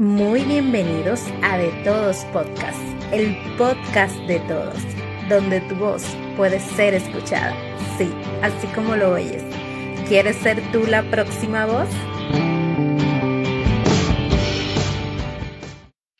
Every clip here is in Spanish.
Muy bienvenidos a De Todos Podcast, el podcast de todos, donde tu voz puede ser escuchada. Sí, así como lo oyes. ¿Quieres ser tú la próxima voz?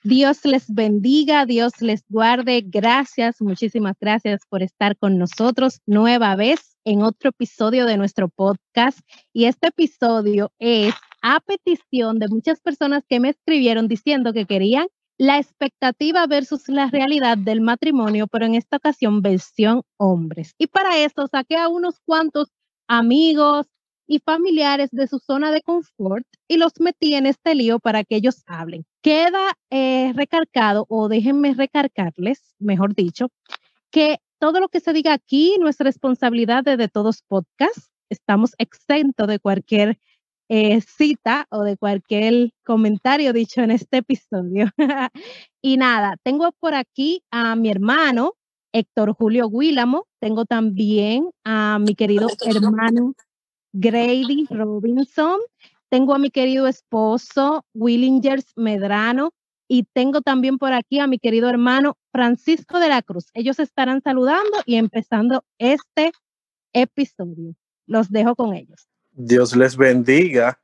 Dios les bendiga, Dios les guarde. Gracias, muchísimas gracias por estar con nosotros nueva vez en otro episodio de nuestro podcast. Y este episodio es a petición de muchas personas que me escribieron diciendo que querían la expectativa versus la realidad del matrimonio, pero en esta ocasión versión hombres. Y para esto saqué a unos cuantos amigos y familiares de su zona de confort y los metí en este lío para que ellos hablen. Queda eh, recargado, o déjenme recargarles, mejor dicho, que todo lo que se diga aquí no es responsabilidad de, de todos podcasts. Estamos exentos de cualquier eh, cita o de cualquier comentario dicho en este episodio. y nada, tengo por aquí a mi hermano Héctor Julio Guílamo, tengo también a mi querido hermano Grady Robinson, tengo a mi querido esposo Willingers Medrano y tengo también por aquí a mi querido hermano Francisco de la Cruz. Ellos estarán saludando y empezando este episodio. Los dejo con ellos. Dios les bendiga.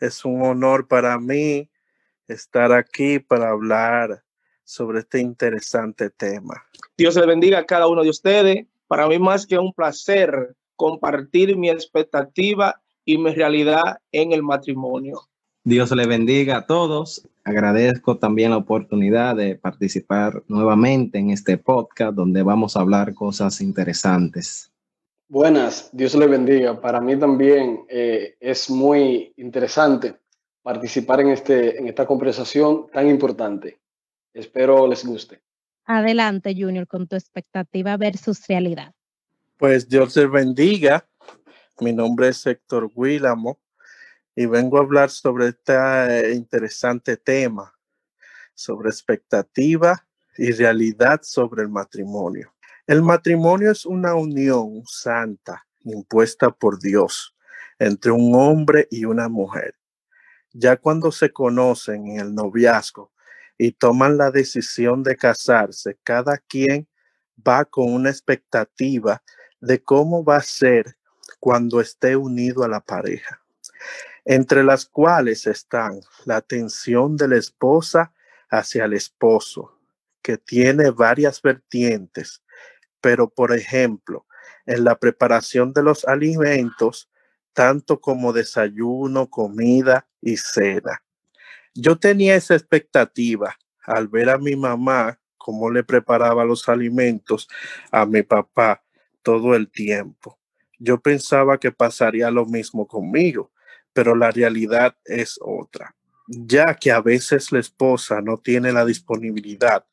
Es un honor para mí estar aquí para hablar sobre este interesante tema. Dios les bendiga a cada uno de ustedes. Para mí más que un placer compartir mi expectativa y mi realidad en el matrimonio. Dios les bendiga a todos. Agradezco también la oportunidad de participar nuevamente en este podcast donde vamos a hablar cosas interesantes. Buenas, Dios le bendiga. Para mí también eh, es muy interesante participar en, este, en esta conversación tan importante. Espero les guste. Adelante, Junior, con tu expectativa versus realidad. Pues Dios les bendiga. Mi nombre es Héctor Guílamo y vengo a hablar sobre este interesante tema, sobre expectativa y realidad sobre el matrimonio. El matrimonio es una unión santa impuesta por Dios entre un hombre y una mujer. Ya cuando se conocen en el noviazgo y toman la decisión de casarse, cada quien va con una expectativa de cómo va a ser cuando esté unido a la pareja, entre las cuales están la atención de la esposa hacia el esposo, que tiene varias vertientes pero por ejemplo, en la preparación de los alimentos, tanto como desayuno, comida y cena. Yo tenía esa expectativa al ver a mi mamá cómo le preparaba los alimentos a mi papá todo el tiempo. Yo pensaba que pasaría lo mismo conmigo, pero la realidad es otra, ya que a veces la esposa no tiene la disponibilidad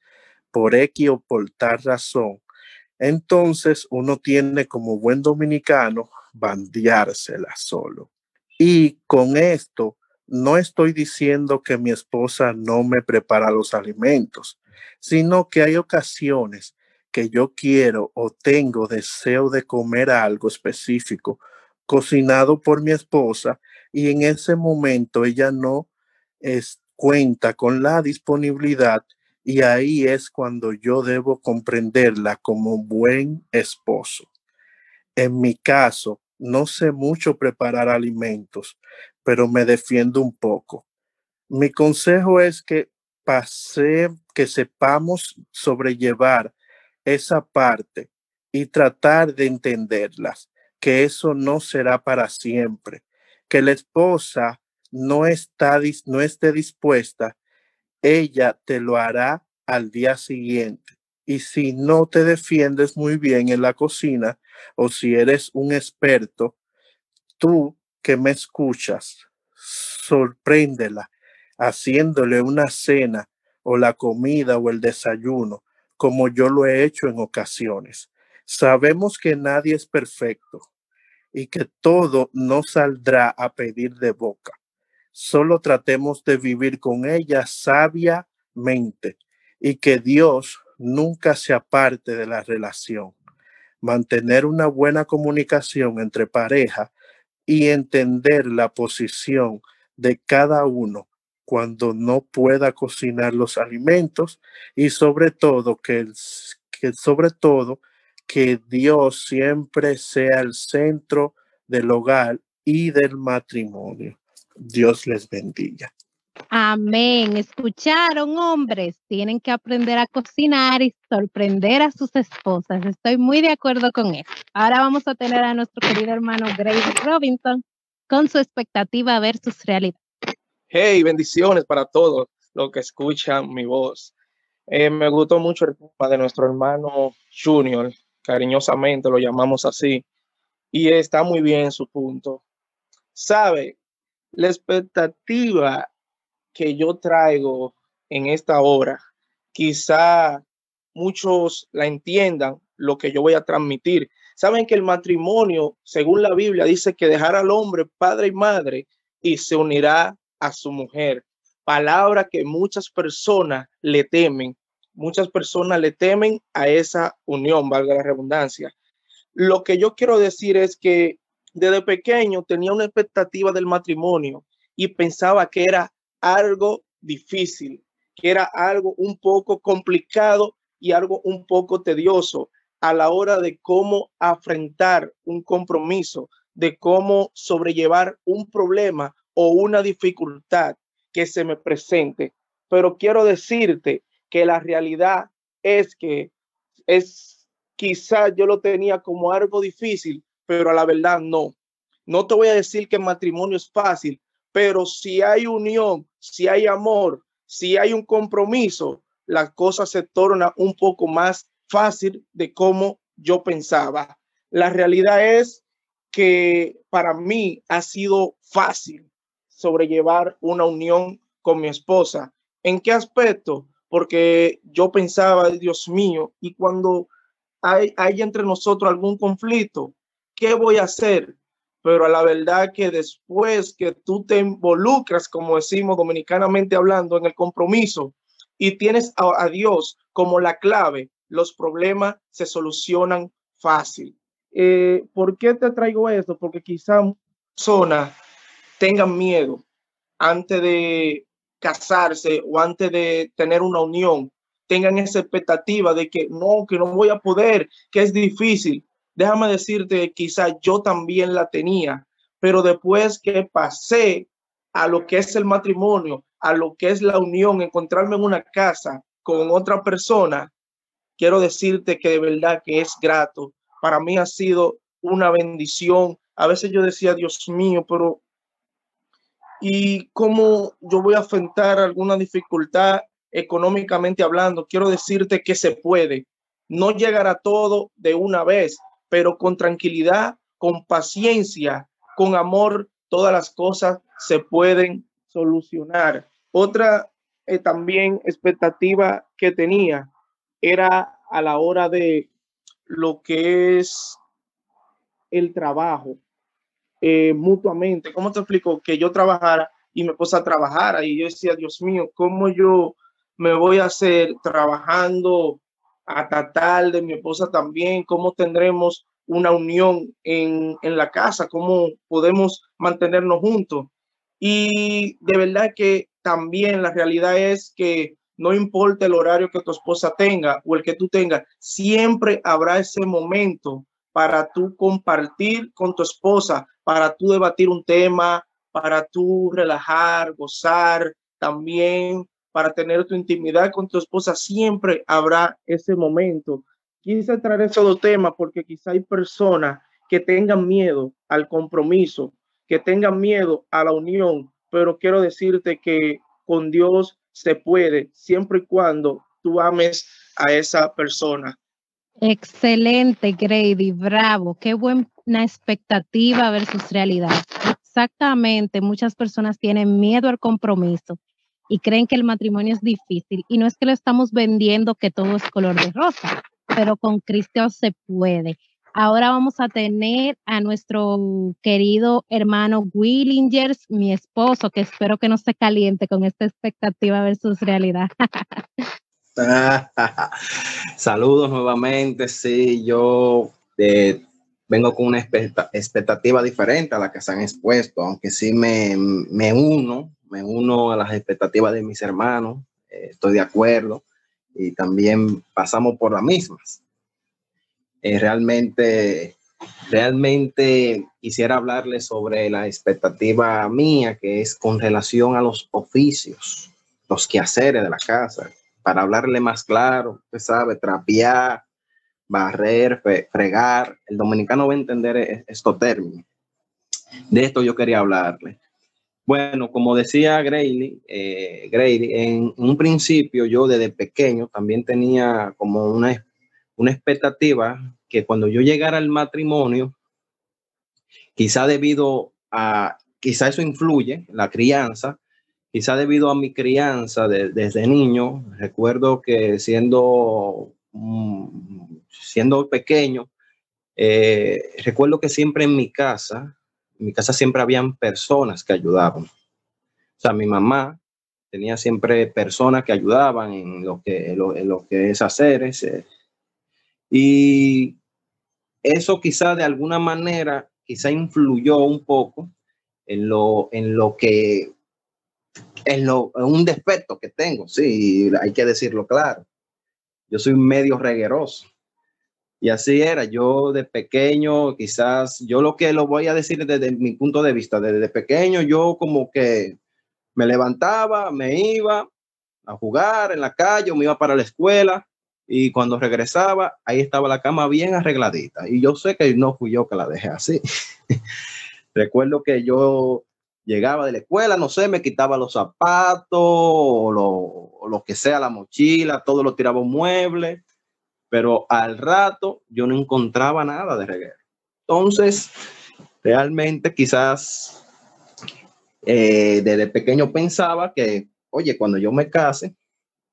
por X o por tal razón entonces uno tiene como buen dominicano bandeársela solo. Y con esto no estoy diciendo que mi esposa no me prepara los alimentos, sino que hay ocasiones que yo quiero o tengo deseo de comer algo específico cocinado por mi esposa y en ese momento ella no es, cuenta con la disponibilidad y ahí es cuando yo debo comprenderla como buen esposo. En mi caso, no sé mucho preparar alimentos, pero me defiendo un poco. Mi consejo es que pase, que sepamos sobrellevar esa parte y tratar de entenderlas, que eso no será para siempre, que la esposa no está no esté dispuesta ella te lo hará al día siguiente. Y si no te defiendes muy bien en la cocina o si eres un experto, tú que me escuchas, sorpréndela haciéndole una cena o la comida o el desayuno, como yo lo he hecho en ocasiones. Sabemos que nadie es perfecto y que todo no saldrá a pedir de boca solo tratemos de vivir con ella sabiamente y que Dios nunca se aparte de la relación. Mantener una buena comunicación entre pareja y entender la posición de cada uno cuando no pueda cocinar los alimentos y sobre todo que, que sobre todo que Dios siempre sea el centro del hogar y del matrimonio. Dios les bendiga. Amén. Escucharon, hombres. Tienen que aprender a cocinar y sorprender a sus esposas. Estoy muy de acuerdo con eso. Ahora vamos a tener a nuestro querido hermano Grace Robinson con su expectativa versus realidad. Hey, bendiciones para todos los que escuchan mi voz. Eh, me gustó mucho el tema de nuestro hermano Junior, cariñosamente lo llamamos así, y está muy bien su punto. Sabe, la expectativa que yo traigo en esta hora, quizá muchos la entiendan lo que yo voy a transmitir. Saben que el matrimonio, según la Biblia, dice que dejará al hombre padre y madre y se unirá a su mujer. Palabra que muchas personas le temen. Muchas personas le temen a esa unión, valga la redundancia. Lo que yo quiero decir es que desde pequeño tenía una expectativa del matrimonio y pensaba que era algo difícil, que era algo un poco complicado y algo un poco tedioso a la hora de cómo afrontar un compromiso, de cómo sobrellevar un problema o una dificultad que se me presente. Pero quiero decirte que la realidad es que es quizás yo lo tenía como algo difícil, pero a la verdad no. No te voy a decir que el matrimonio es fácil, pero si hay unión, si hay amor, si hay un compromiso, la cosa se torna un poco más fácil de como yo pensaba. La realidad es que para mí ha sido fácil sobrellevar una unión con mi esposa. ¿En qué aspecto? Porque yo pensaba, Dios mío, y cuando hay, hay entre nosotros algún conflicto, ¿qué voy a hacer? Pero a la verdad que después que tú te involucras, como decimos dominicanamente hablando, en el compromiso y tienes a, Dios como la clave, los problemas se solucionan fácil. Eh, ¿Por qué te traigo esto? Porque quizá personas tengan miedo antes de casarse o antes de tener una unión, tengan esa expectativa de que no, que no voy a poder, que es difícil déjame decirte, quizá yo también la tenía, pero después que pasé a lo que es el matrimonio, a lo que es la unión, encontrarme en una casa con otra persona, quiero decirte que de verdad que es grato. Para mí ha sido una bendición. A veces yo decía, Dios mío, pero ¿y cómo yo voy a enfrentar alguna dificultad económicamente hablando? Quiero decirte que se puede. No llegará todo de una vez, pero con tranquilidad, con paciencia, con amor, todas las cosas se pueden solucionar. Otra eh, también expectativa que tenía era a la hora de lo que es el trabajo eh, mutuamente. ¿Cómo te explico? Que yo trabajara y mi esposa trabajara y yo decía, Dios mío, ¿cómo yo me voy a hacer trabajando hasta tarde, mi esposa también, cómo tendremos una unión en, en la casa, cómo podemos mantenernos juntos. Y de verdad que también la realidad es que no importa el horario que tu esposa tenga o el que tú tengas, siempre habrá ese momento para tú compartir con tu esposa, para tú debatir un tema, para tú relajar, gozar, también para tener tu intimidad con tu esposa, siempre habrá ese momento. Quise traer esos dos temas porque quizá hay personas que tengan miedo al compromiso, que tengan miedo a la unión, pero quiero decirte que con Dios se puede siempre y cuando tú ames a esa persona. Excelente, Grady, bravo, qué buena expectativa versus realidad. Exactamente, muchas personas tienen miedo al compromiso y creen que el matrimonio es difícil. Y no es que lo estamos vendiendo que todo es color de rosa, pero con Cristo se puede. Ahora vamos a tener a nuestro querido hermano Willingers, mi esposo, que espero que no se caliente con esta expectativa versus realidad. Saludos nuevamente. Sí, yo eh, vengo con una expectativa diferente a la que se han expuesto, aunque sí me, me uno me uno a las expectativas de mis hermanos, eh, estoy de acuerdo y también pasamos por las mismas. Eh, realmente, realmente quisiera hablarles sobre la expectativa mía, que es con relación a los oficios, los quehaceres de la casa, para hablarle más claro, usted sabe, trapear, barrer, fregar. El dominicano va a entender e-, estos términos. De esto yo quería hablarle. Bueno, como decía Grady, eh, en un principio yo desde pequeño también tenía como una, una expectativa que cuando yo llegara al matrimonio, quizá debido a, quizá eso influye, la crianza, quizá debido a mi crianza desde niño, recuerdo que siendo, siendo pequeño, eh, recuerdo que siempre en mi casa, en mi casa siempre habían personas que ayudaban. O sea, mi mamá tenía siempre personas que ayudaban en lo que, en lo, que es hacer. Ese. Y eso quizá de alguna manera, quizá influyó un poco en lo, en lo que, en, lo, en un defecto que tengo, sí, hay que decirlo claro. Yo soy medio regueroso. Y así era, yo de pequeño, quizás, yo lo que lo voy a decir desde mi punto de vista, desde pequeño yo como que me levantaba, me iba a jugar en la calle, me iba para la escuela y cuando regresaba, ahí estaba la cama bien arregladita. Y yo sé que no fui yo que la dejé así. Recuerdo que yo llegaba de la escuela, no sé, me quitaba los zapatos o lo, lo que sea, la mochila, todo lo tiraba un mueble pero al rato yo no encontraba nada de reguero. Entonces, realmente quizás eh, desde pequeño pensaba que, oye, cuando yo me case,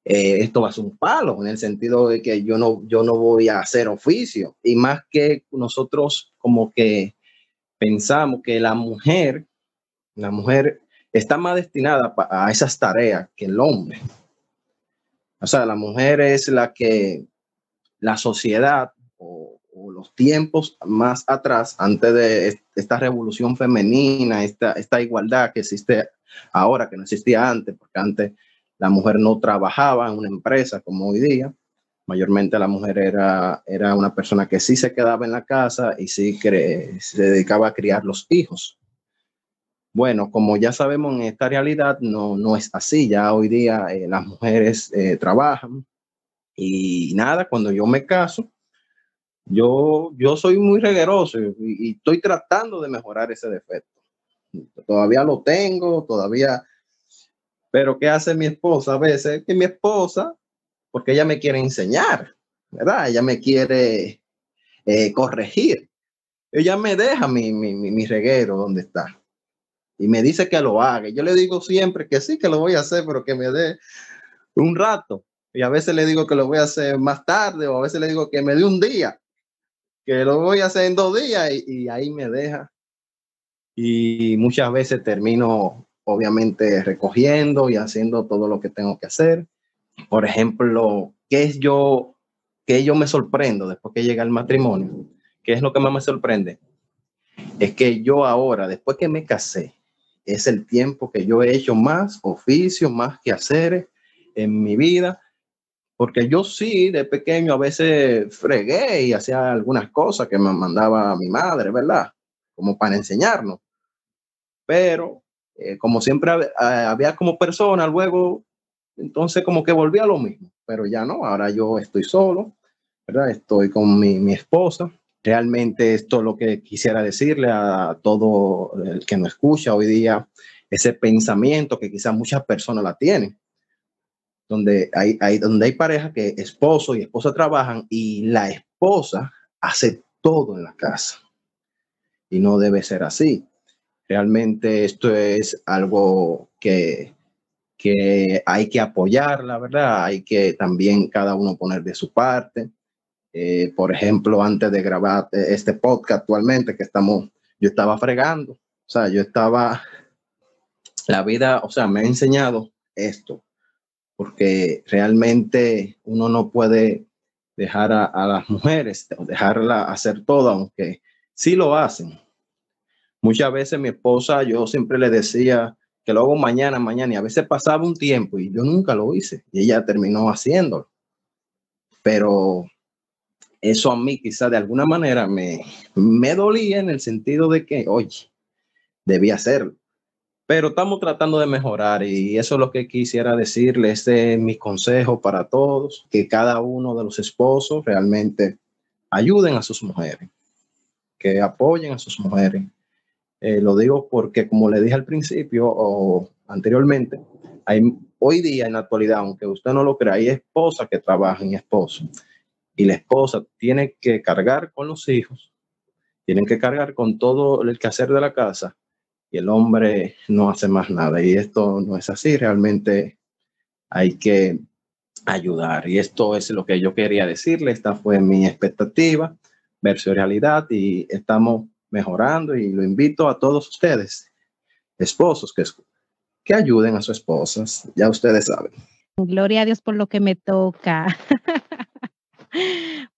eh, esto va a ser un palo, en el sentido de que yo no, yo no voy a hacer oficio. Y más que nosotros como que pensamos que la mujer, la mujer está más destinada a esas tareas que el hombre. O sea, la mujer es la que la sociedad o, los tiempos más atrás, antes de esta revolución femenina, esta, esta igualdad que existe ahora, que no existía antes, porque antes la mujer no trabajaba en una empresa como hoy día. Mayormente la mujer era, era una persona que sí se quedaba en la casa y sí se dedicaba a criar los hijos. Bueno, como ya sabemos en esta realidad no, no es así. Ya hoy día eh, las mujeres eh, trabajan, y nada, cuando yo me caso, yo, yo soy muy regueroso y, estoy tratando de mejorar ese defecto. Todavía lo tengo, todavía... Pero ¿qué hace mi esposa a veces? Que mi esposa, porque ella me quiere enseñar, ¿verdad? Ella me quiere eh, corregir. Ella me deja mi, mi, mi reguero donde está y me dice que lo haga. Yo le digo siempre que sí, que lo voy a hacer, pero que me dé un rato. Y a veces le digo que lo voy a hacer más tarde o a veces le digo que me dé un día, que lo voy a hacer en dos días y, ahí me deja. Y muchas veces termino obviamente recogiendo y haciendo todo lo que tengo que hacer. Por ejemplo, ¿qué es yo, qué yo me sorprendo después que llega el matrimonio? ¿Qué es lo que más me sorprende? Es que yo ahora, después que me casé, es el tiempo que yo he hecho más oficios, más que hacer en mi vida porque yo sí, de pequeño a veces fregué y hacía algunas cosas que me mandaba mi madre, ¿verdad? Como para enseñarnos. Pero eh, como siempre había como persona, luego, entonces como que volví a lo mismo. Pero ya no, ahora yo estoy solo, ¿verdad? Estoy con mi, mi esposa. Realmente esto es lo que quisiera decirle a todo el que nos escucha hoy día, ese pensamiento que quizás muchas personas la tienen donde hay, hay, donde hay pareja que esposo y esposa trabajan y la esposa hace todo en la casa. Y no debe ser así. Realmente esto es algo que, que hay que apoyar, la verdad. Hay que también cada uno poner de su parte. Eh, por ejemplo, antes de grabar este podcast actualmente que estamos, yo estaba fregando. O sea, yo estaba, la vida, o sea, me ha enseñado esto porque realmente uno no puede dejar a, las mujeres, dejarla hacer todo, aunque sí lo hacen. Muchas veces mi esposa, yo siempre le decía que lo hago mañana, mañana, y a veces pasaba un tiempo y yo nunca lo hice, y ella terminó haciéndolo. Pero eso a mí quizá de alguna manera me, me dolía en el sentido de que, oye, debía hacerlo. Pero estamos tratando de mejorar y eso es lo que quisiera decirle. Este es mi consejo para todos, que cada uno de los esposos realmente ayuden a sus mujeres, que apoyen a sus mujeres. Eh, lo digo porque, como le dije al principio o anteriormente, hay, hoy día en la actualidad, aunque usted no lo crea, hay esposas que trabajan y esposos y la esposa tiene que cargar con los hijos, tienen que cargar con todo el quehacer de la casa y el hombre no hace más nada. Y esto no es así, realmente hay que ayudar. Y esto es lo que yo quería decirle, esta fue mi expectativa versus realidad y estamos mejorando y lo invito a todos ustedes, esposos, que, que ayuden a sus esposas, ya ustedes saben. Gloria a Dios por lo que me toca.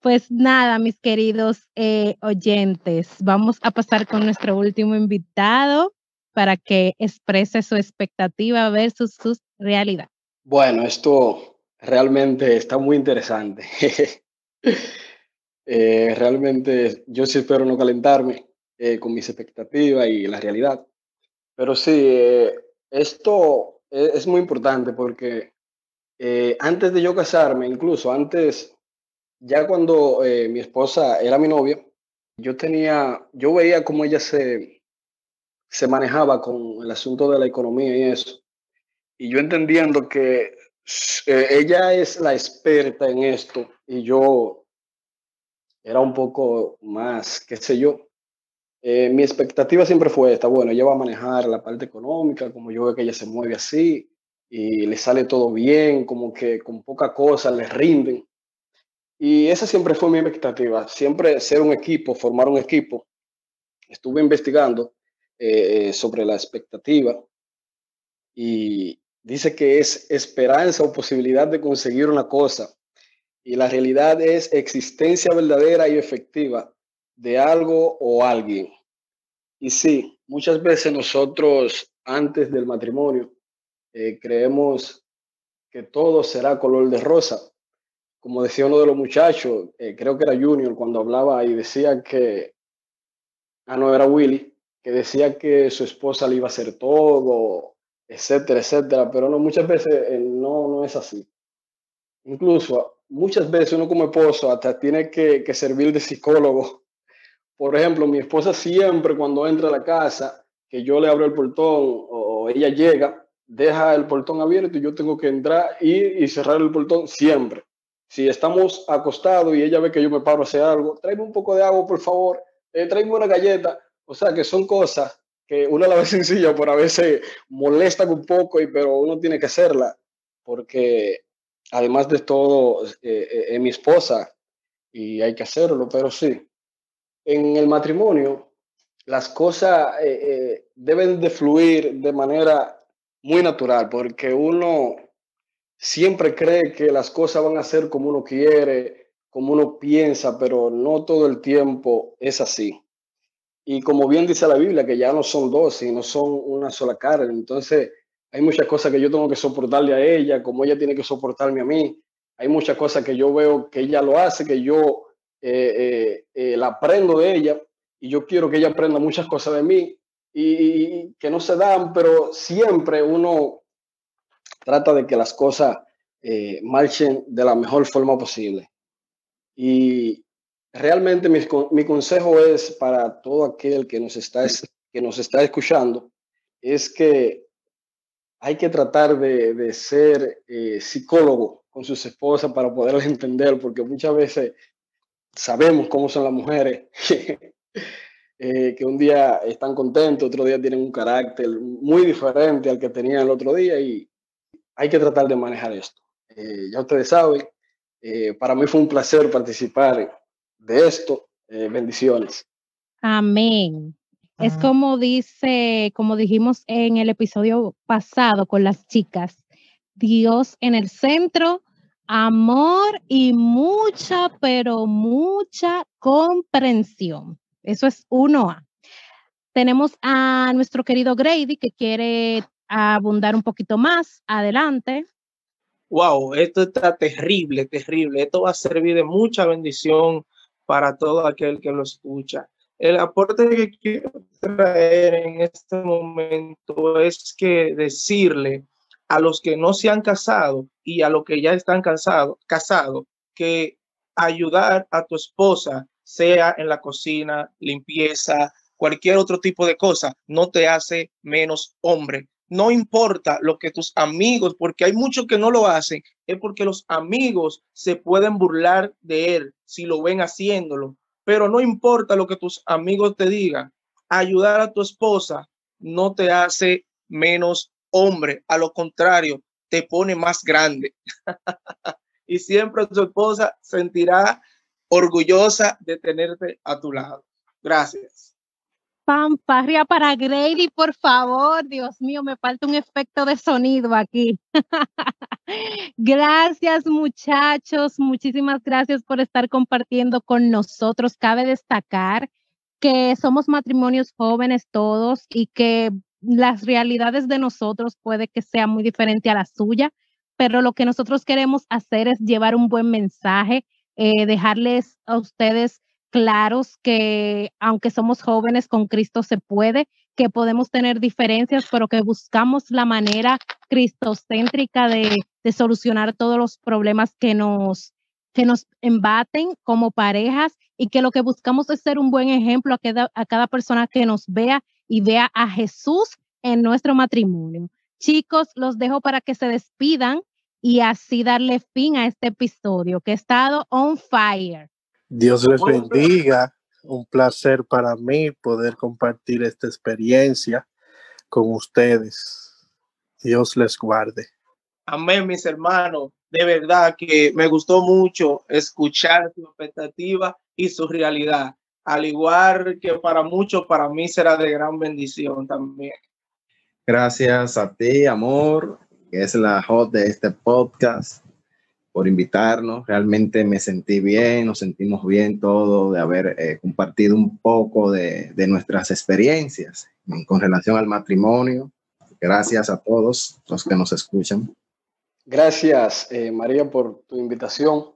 Pues nada, mis queridos eh, oyentes, vamos a pasar con nuestro último invitado para que exprese su expectativa versus su realidad. Bueno, esto realmente está muy interesante. Eh, realmente yo sí espero no calentarme eh, con mis expectativas y la realidad. Pero sí, esto es, es, muy importante porque antes de yo casarme, incluso antes ya cuando eh, mi esposa era mi novia, yo tenía, yo veía cómo ella se, se manejaba con el asunto de la economía y eso. Y yo entendiendo que eh, ella es la experta en esto y yo era un poco más, qué sé yo. Eh, mi expectativa siempre fue esta, bueno, ella va a manejar la parte económica, como yo veo que ella se mueve así y le sale todo bien, como que con poca cosa le rinden. Y esa siempre fue mi expectativa, siempre ser un equipo, formar un equipo. Estuve investigando eh, sobre la expectativa y dice que es esperanza o posibilidad de conseguir una cosa. Y la realidad es existencia verdadera y efectiva de algo o alguien. Y sí, muchas veces nosotros antes del matrimonio eh, creemos que todo será color de rosa como decía uno de los muchachos, eh, creo que era Junior, cuando hablaba y decía que, ah, no, era Willy, que decía que su esposa le iba a hacer todo, etcétera, etcétera, pero no, muchas veces eh, no, no es así. Incluso muchas veces uno como esposo hasta tiene que, servir de psicólogo. Por ejemplo, mi esposa siempre cuando entra a la casa, que yo le abro el portón o ella llega, deja el portón abierto y yo tengo que entrar y, y cerrar el portón siempre. Si estamos acostados y ella ve que yo me paro a hacer algo, tráeme un poco de agua, por favor, eh, tráeme una galleta. O sea, que son cosas que uno la ve sencilla, pero a veces molestan un poco, y, pero uno tiene que hacerla, porque además de todo, eh, eh, es mi esposa y hay que hacerlo, pero sí. En el matrimonio, las cosas eh, deben de fluir de manera muy natural, porque uno siempre cree que las cosas van a ser como uno quiere, como uno piensa, pero no todo el tiempo es así. Y como bien dice la Biblia, que ya no son dos, sino son una sola carne. Entonces, hay muchas cosas que yo tengo que soportarle a ella, como ella tiene que soportarme a mí. Hay muchas cosas que yo veo que ella lo hace, que yo eh, eh, eh, la aprendo de ella y yo quiero que ella aprenda muchas cosas de mí y que no se dan, pero siempre uno trata de que las cosas eh, marchen de la mejor forma posible. Y realmente mi, mi, consejo es para todo aquel que nos está, que nos está escuchando, es que hay que tratar de, de ser eh, psicólogo con sus esposas para poderles entender, porque muchas veces sabemos cómo son las mujeres, eh, que un día están contentos, otro día tienen un carácter muy diferente al que tenían el otro día y hay que tratar de manejar esto. Eh, ya ustedes saben, eh, para mí fue un placer participar de esto. Eh, bendiciones. Amén. Es como dice, como dijimos en el episodio pasado con las chicas, Dios en el centro, amor y mucha, pero mucha comprensión. Eso es uno A. Tenemos a nuestro querido Grady que quiere abundar un poquito más. Adelante. Wow, esto está terrible, terrible. Esto va a servir de mucha bendición para todo aquel que lo escucha. El aporte que quiero traer en este momento es que decirle a los que no se han casado y a los que ya están casados, casado, que ayudar a tu esposa, sea en la cocina, limpieza, cualquier otro tipo de cosa, no te hace menos hombre. No importa lo que tus amigos, porque hay muchos que no lo hacen, es porque los amigos se pueden burlar de él si lo ven haciéndolo. Pero no importa lo que tus amigos te digan, ayudar a tu esposa no te hace menos hombre, a lo contrario, te pone más grande. y siempre tu esposa sentirá orgullosa de tenerte a tu lado. Gracias. Pamparria para Grady, por favor. Dios mío, me falta un efecto de sonido aquí. gracias, muchachos. Muchísimas gracias por estar compartiendo con nosotros. Cabe destacar que somos matrimonios jóvenes todos y que las realidades de nosotros puede que sea muy diferente a la suya, pero lo que nosotros queremos hacer es llevar un buen mensaje, eh, dejarles a ustedes claros que aunque somos jóvenes, con Cristo se puede, que podemos tener diferencias, pero que buscamos la manera cristocéntrica de, de solucionar todos los problemas que nos, que nos embaten como parejas y que lo que buscamos es ser un buen ejemplo a cada, a cada persona que nos vea y vea a Jesús en nuestro matrimonio. Chicos, los dejo para que se despidan y así darle fin a este episodio que ha estado on fire. Dios les bendiga. Un placer para mí poder compartir esta experiencia con ustedes. Dios les guarde. Amén, mis hermanos. De verdad que me gustó mucho escuchar su expectativa y su realidad. Al igual que para muchos, para mí será de gran bendición también. Gracias a ti, amor, que es la host de este podcast por invitarnos. Realmente me sentí bien, nos sentimos bien todo de haber eh, compartido un poco de, de, nuestras experiencias con relación al matrimonio. Gracias a todos los que nos escuchan. Gracias, eh, María, por tu invitación.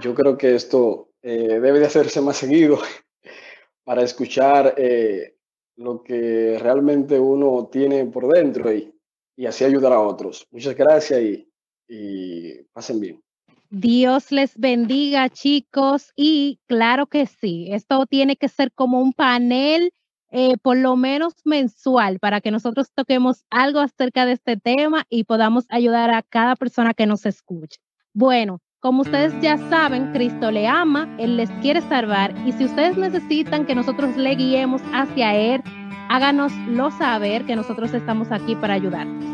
Yo creo que esto eh, debe de hacerse más seguido para escuchar eh, lo que realmente uno tiene por dentro y, y así ayudar a otros. Muchas gracias y, y pasen bien. Dios les bendiga, chicos. Y claro que sí, esto tiene que ser como un panel, eh, por lo menos mensual, para que nosotros toquemos algo acerca de este tema y podamos ayudar a cada persona que nos escuche. Bueno, como ustedes ya saben, Cristo le ama, Él les quiere salvar y si ustedes necesitan que nosotros le guiemos hacia Él, háganoslo saber que nosotros estamos aquí para ayudarlos.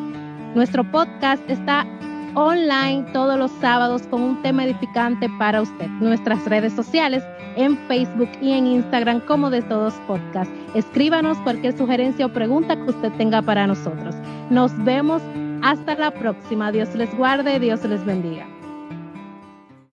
Nuestro podcast está online todos los sábados con un tema edificante para usted. Nuestras redes sociales en Facebook y en Instagram como de todos podcast. Escríbanos cualquier sugerencia o pregunta que usted tenga para nosotros. Nos vemos hasta la próxima. Dios les guarde, Dios les bendiga.